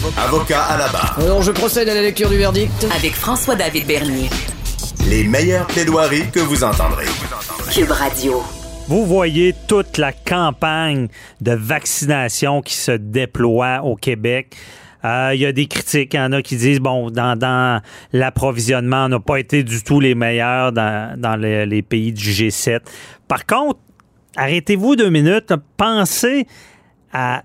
Avocat à la barre. Alors je procède à la lecture du verdict. Avec François-David Bernier. Les meilleures plaidoiries que vous entendrez. Cube Radio. Vous voyez toute la campagne de vaccination qui se déploie au Québec. Euh, Il y a des critiques, il y en a qui disent, bon, dans, dans l'approvisionnement, on n'a pas été du tout les meilleurs dans, dans le- les pays du G7. Par contre, arrêtez-vous deux minutes, pensez à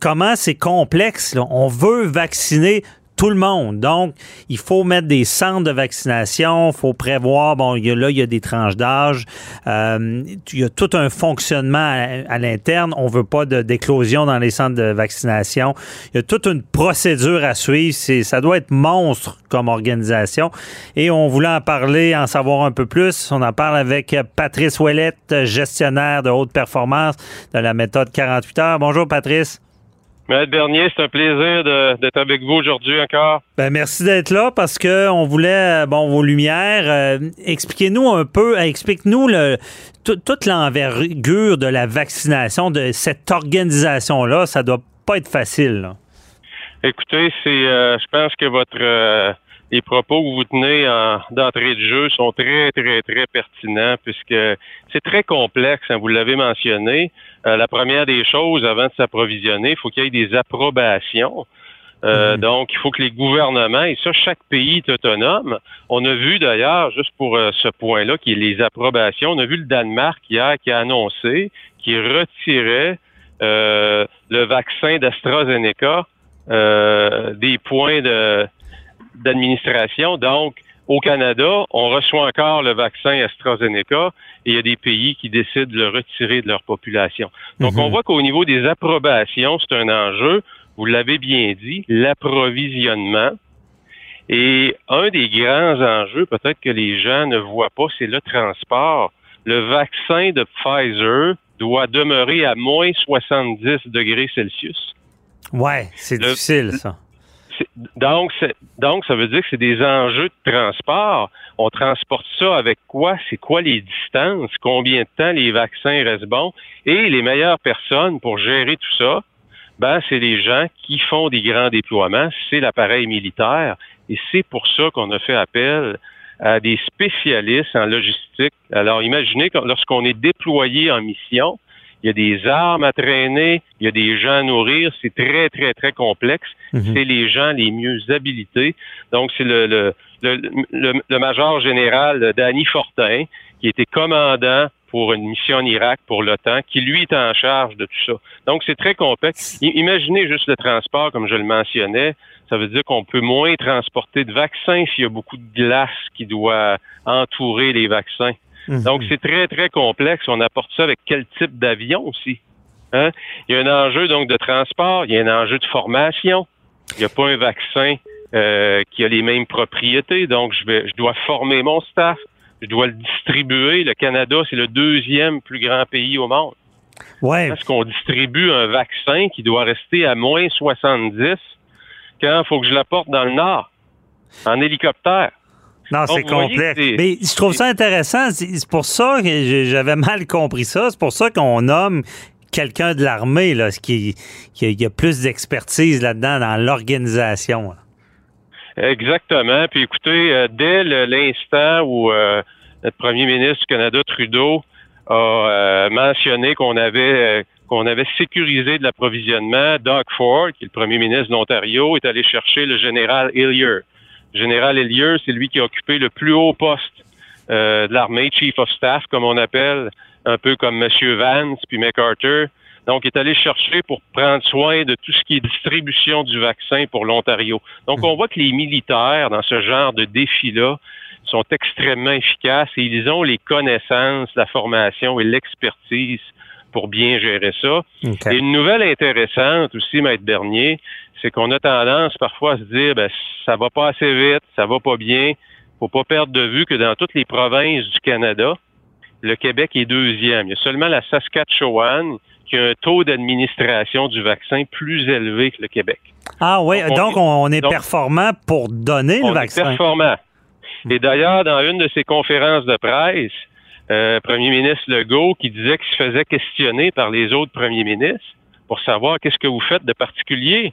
comment c'est complexe. là. On veut vacciner tout le monde. Donc, il faut mettre des centres de vaccination, il faut prévoir, bon, il y a, là, il y a des tranches d'âge, euh, il y a tout un fonctionnement à, l'interne. On veut pas d'éclosion dans les centres de vaccination. Il y a toute une procédure à suivre. Ça doit être monstre comme organisation. Et on voulait en parler, en savoir un peu plus. On en parle avec Patrice Ouellette, gestionnaire de haute performance de la méthode 48 heures. Bonjour, Patrice. Maître Bernier, c'est un plaisir d'être avec vous aujourd'hui encore. Ben, merci d'être là parce que on voulait, euh, bon, vos lumières. euh, expliquez-nous un peu, euh, explique-nous le, tout- toute l'envergure de la vaccination, de cette organisation-là. Ça doit pas être facile. là. Écoutez, c'est, euh, je pense que votre euh, les propos que vous tenez en- d'entrée de jeu sont très, très, très pertinents puisque c'est très complexe, hein, vous l'avez mentionné. Euh, la première des choses, avant de s'approvisionner, il faut qu'il y ait des approbations. Euh, Donc, il faut que les gouvernements, et ça, chaque pays est autonome. On a vu d'ailleurs, juste pour euh, ce point-là, qui est les approbations, on a vu le Danemark hier qui a annoncé qu'il retirait euh, le vaccin d'AstraZeneca euh, des points de d'administration. Donc, au Canada, on reçoit encore le vaccin AstraZeneca et il y a des pays qui décident de le retirer de leur population. Donc, Mhm. on voit qu'au niveau des approbations, c'est un enjeu. Vous l'avez bien dit, l'approvisionnement. Et un des grands enjeux, peut-être que les gens ne voient pas, c'est le transport. Le vaccin de Pfizer doit demeurer à moins 70 degrés Celsius. Ouais, c'est Le- difficile, ça. Donc, donc, ça veut dire que c'est des enjeux de transport. On transporte ça avec quoi? C'est quoi les distances? Combien de temps les vaccins restent bons? Et les meilleures personnes pour gérer tout ça, ben, c'est les gens qui font des grands déploiements, c'est l'appareil militaire. Et c'est pour ça qu'on a fait appel à des spécialistes en logistique. Alors, imaginez lorsqu'on est déployé en mission, il y a des armes à traîner, il y a des gens à nourrir, c'est très, très, très complexe. Mhm. C'est les gens les mieux habilités. Donc, c'est le, le, le, le- le major général Danny Fortin, qui était commandant pour une mission en Irak pour l'OTAN, qui lui est en charge de tout ça. Donc, c'est très complexe. Imaginez juste le transport, comme je le mentionnais. Ça veut dire qu'on peut moins transporter de vaccins s'il y a beaucoup de glace qui doit entourer les vaccins. Mhm. Donc, c'est très, très complexe. On apporte ça avec quel type d'avion aussi. Hein? Il y a un enjeu donc de transport, il y a un enjeu de formation. Il n'y a pas un vaccin euh, qui a les mêmes propriétés, donc je vais, je dois former mon staff, je dois le distribuer. Le Canada, c'est le deuxième plus grand pays au monde. ouais. Est-ce qu'on distribue un vaccin qui doit rester à moins 70 quand il faut que je l'apporte dans le nord, en hélicoptère? Non, c'est complexe. Mais je trouve ça intéressant. C'est pour ça que j'avais mal compris ça. C'est pour ça qu'on nomme quelqu'un de l'armée, là, ce qui, qui a, plus d'expertise là-dedans dans l'organisation. là. Exactement. Puis écoutez, euh, dès l'instant où euh, notre premier ministre du Canada, Trudeau, a euh, mentionné qu'on avait euh, qu'on avait sécurisé de l'approvisionnement, Doug Ford, qui est le premier ministre de l'Ontario, est allé chercher le général Hillier. Général Hillier, c'est lui qui a occupé le plus haut poste euh, de l'armée, Chief of Staff, comme on appelle, un peu comme M. Vance puis MacArthur. Donc, il est allé chercher pour prendre soin de tout ce qui est distribution du vaccin pour l'Ontario. Donc, on voit que les militaires, dans ce genre de défi-là, sont extrêmement efficaces et ils ont les connaissances, la formation et l'expertise pour bien gérer ça. Et une nouvelle intéressante aussi, Maître Bernier, c'est qu'on a tendance parfois à se dire, ben, ça va pas assez vite, ça va pas bien. Faut pas perdre de vue que dans toutes les provinces du Canada, le Québec est deuxième. Il y a seulement la Saskatchewan qui a un taux d'administration du vaccin plus élevé que le Québec. Ah oui, on- donc on, est donc- performant pour donner On le est vaccin. performant. Et d'ailleurs, dans une de ses conférences de presse, euh, Premier ministre Legault qui disait qu'il se faisait questionner par les autres premiers ministres pour savoir qu'est-ce que vous faites de particulier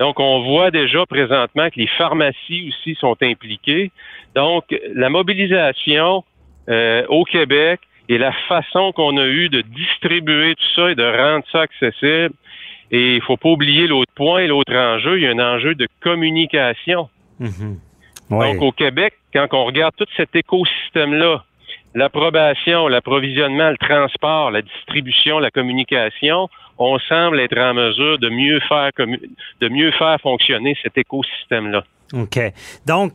Donc, on voit déjà présentement que les pharmacies aussi sont impliquées. Donc, la mobilisation euh, au Québec et la façon qu'on a eu de distribuer tout ça et de rendre ça accessible. Et il faut pas oublier l'autre point, l'autre enjeu, il y a un enjeu de communication. Mhm. Donc, au Québec, quand on regarde tout cet écosystème-là, l'approbation, l'approvisionnement, le transport, la distribution, la communication, on semble être en mesure de mieux faire de mieux faire fonctionner cet écosystème-là. OK. Donc,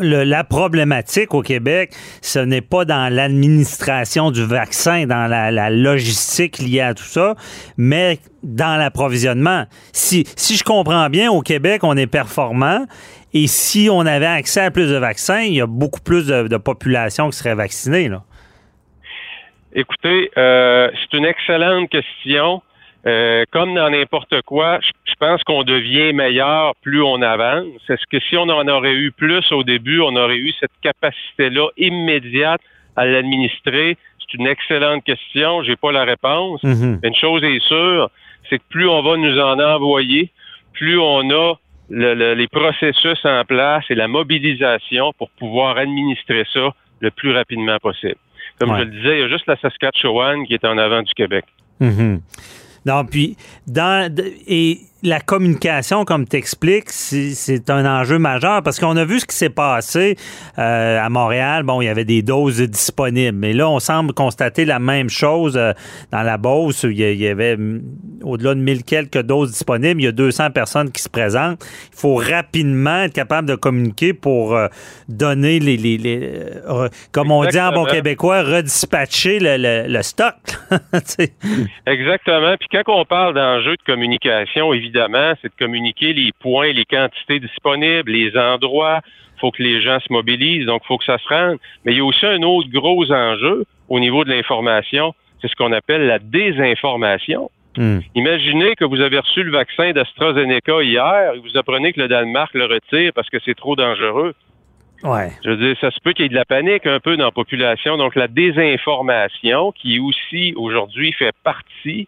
la problématique au Québec, ce n'est pas dans l'administration du vaccin, dans la, logistique liée à tout ça, mais dans l'approvisionnement. Si, si je comprends bien, au Québec, on est performant et si on avait accès à plus de vaccins, il y a beaucoup plus de, population qui serait vaccinée. Écoutez, euh, c'est une excellente question. Euh, comme dans n'importe quoi, je pense qu'on devient meilleur plus on avance. Est-ce que si on en aurait eu plus au début, on aurait eu cette capacité-là immédiate à l'administrer? C'est une excellente question. J'ai pas la réponse. Mhm. Une chose est sûre, c'est que plus on va nous en envoyer, plus on a les processus en place et la mobilisation pour pouvoir administrer ça le plus rapidement possible. Comme je le disais, il y a juste la Saskatchewan qui est en avant du Québec. Mhm. Non, puis dans et la communication, comme tu expliques, c'est un enjeu majeur parce qu'on a vu ce qui s'est passé euh, à Montréal. Bon, il y avait des doses disponibles, mais là, on semble constater la même chose euh, dans la Beauce. il y avait mm, au-delà de 1000 quelques doses disponibles. Il y a 200 personnes qui se présentent. Il faut rapidement être capable de communiquer pour euh, donner les, les, comme on dit en bon québécois, redispatcher le, le stock. Exactement. Puis quand on parle d'enjeux de communication, évidemment, évidemment, c'est de communiquer les points, les quantités disponibles, les endroits. Il faut que les gens se mobilisent, donc il faut que ça se rende. Mais il y a aussi un autre gros enjeu au niveau de l'information, c'est ce qu'on appelle la désinformation. Hmm. Imaginez que vous avez reçu le vaccin d'AstraZeneca hier et vous apprenez que le Danemark le retire parce que c'est trop dangereux. Ouais. Je veux dire, ça se peut qu'il y ait de la panique un peu dans la population. Donc, la désinformation, qui aussi aujourd'hui fait partie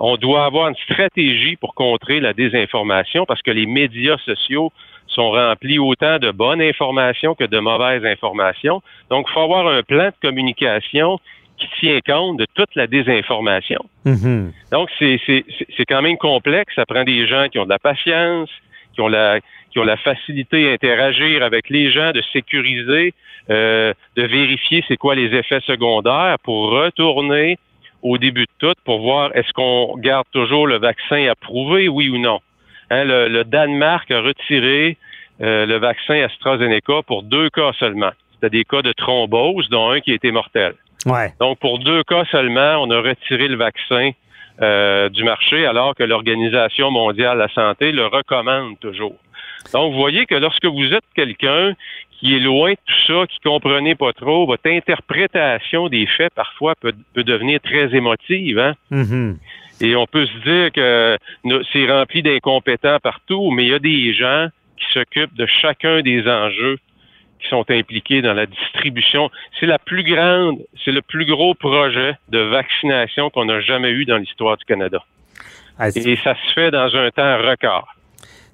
on doit avoir une stratégie pour contrer la désinformation parce que les médias sociaux sont remplis autant de bonnes informations que de mauvaises informations. Donc, il faut avoir un plan de communication qui tient compte de toute la désinformation. Mm-hmm. Donc, c'est quand même complexe. Ça prend des gens qui ont de la patience, qui ont la, qui ont la facilité à interagir avec les gens, de sécuriser, euh, de vérifier c'est quoi les effets secondaires pour retourner au début de tout pour voir est-ce qu'on garde toujours le vaccin approuvé, oui ou non. Hein, le, Danemark a retiré euh, le vaccin AstraZeneca pour deux cas seulement. C'était des cas de thrombose, dont un qui a été mortel. Ouais. Donc, pour deux cas seulement, on a retiré le vaccin euh, du marché, alors que l'Organisation mondiale de la santé le recommande toujours. Donc, vous voyez que lorsque vous êtes quelqu'un qui est loin de tout ça, qui comprenait pas trop, votre interprétation des faits parfois peut, devenir très émotive. Hein? Mm-hmm. Et on peut se dire que c'est rempli d'incompétents partout, mais il y a des gens qui s'occupent de chacun des enjeux qui sont impliqués dans la distribution. C'est la plus grande, c'est le plus gros projet de vaccination qu'on a jamais eu dans l'histoire du Canada. Ah, Et ça se fait dans un temps record.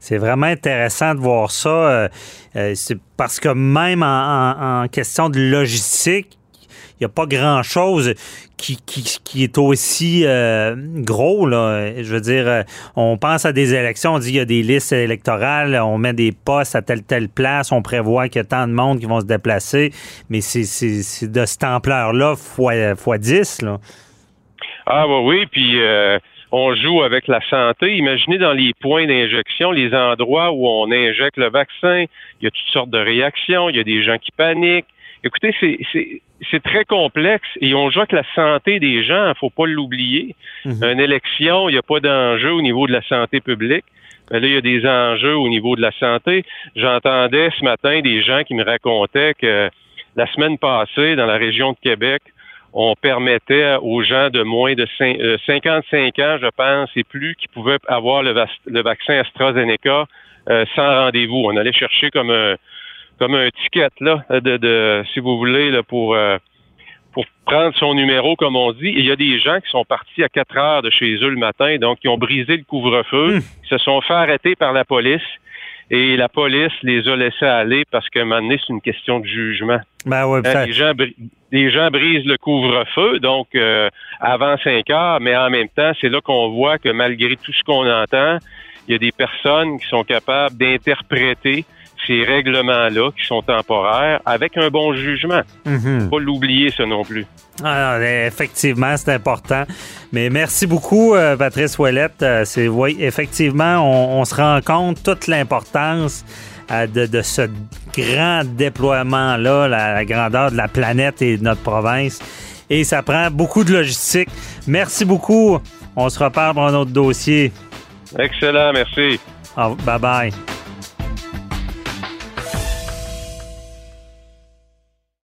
C'est vraiment intéressant de voir ça. Euh, euh, c'est parce que même en, question de logistique, il n'y a pas grand-chose qui, est aussi euh, gros. Là. Je veux dire, on pense à des élections, on dit qu'il y a des listes électorales, on met des postes à telle telle place, on prévoit qu'il y a tant de monde qui vont se déplacer, mais c'est de cette ampleur-là fois, fois 10. Là. Ah bah oui, puis on joue avec la santé. Imaginez dans les points d'injection, les endroits où on injecte le vaccin, il y a toutes sortes de réactions, il y a des gens qui paniquent. Écoutez, c'est très complexe et on joue avec la santé des gens, il faut pas l'oublier. Mhm. Une élection, il n'y a pas d'enjeu au niveau de la santé publique. Mais là, il y a des enjeux au niveau de la santé. J'entendais ce matin des gens qui me racontaient que la semaine passée, dans la région de Québec, on permettait aux gens de moins de 55 euh, ans, je pense, et plus, qui pouvaient avoir le, vaccin AstraZeneca euh, sans rendez-vous. On allait chercher comme un comme un ticket là, de, de si vous voulez, là, pour euh, pour prendre son numéro, comme on dit. Et il y a des gens qui sont partis à 4 heures de chez eux le matin, donc ils ont brisé le couvre-feu, ils se sont fait arrêter par la police. Et la police les a laissés aller parce qu'à un moment donné, c'est une question de jugement. Ben ouais, Hein, gens, les gens brisent le couvre-feu, donc euh, avant 5 heures, mais en même temps, c'est là qu'on voit que malgré tout ce qu'on entend, il y a des personnes qui sont capables d'interpréter ces règlements-là, qui sont temporaires, avec un bon jugement. Mhm. Pas l'oublier, ça non plus. Ah, effectivement, c'est important. Mais merci beaucoup, euh, Patrice Ouellette. Euh, c'est oui, effectivement, on, on se rend compte toute l'importance euh, de, de ce grand déploiement-là, la, la grandeur de la planète et de notre province. Et ça prend beaucoup de logistique. Merci beaucoup. On se reparle pour un autre dossier. Excellent, merci. Au- Bye bye.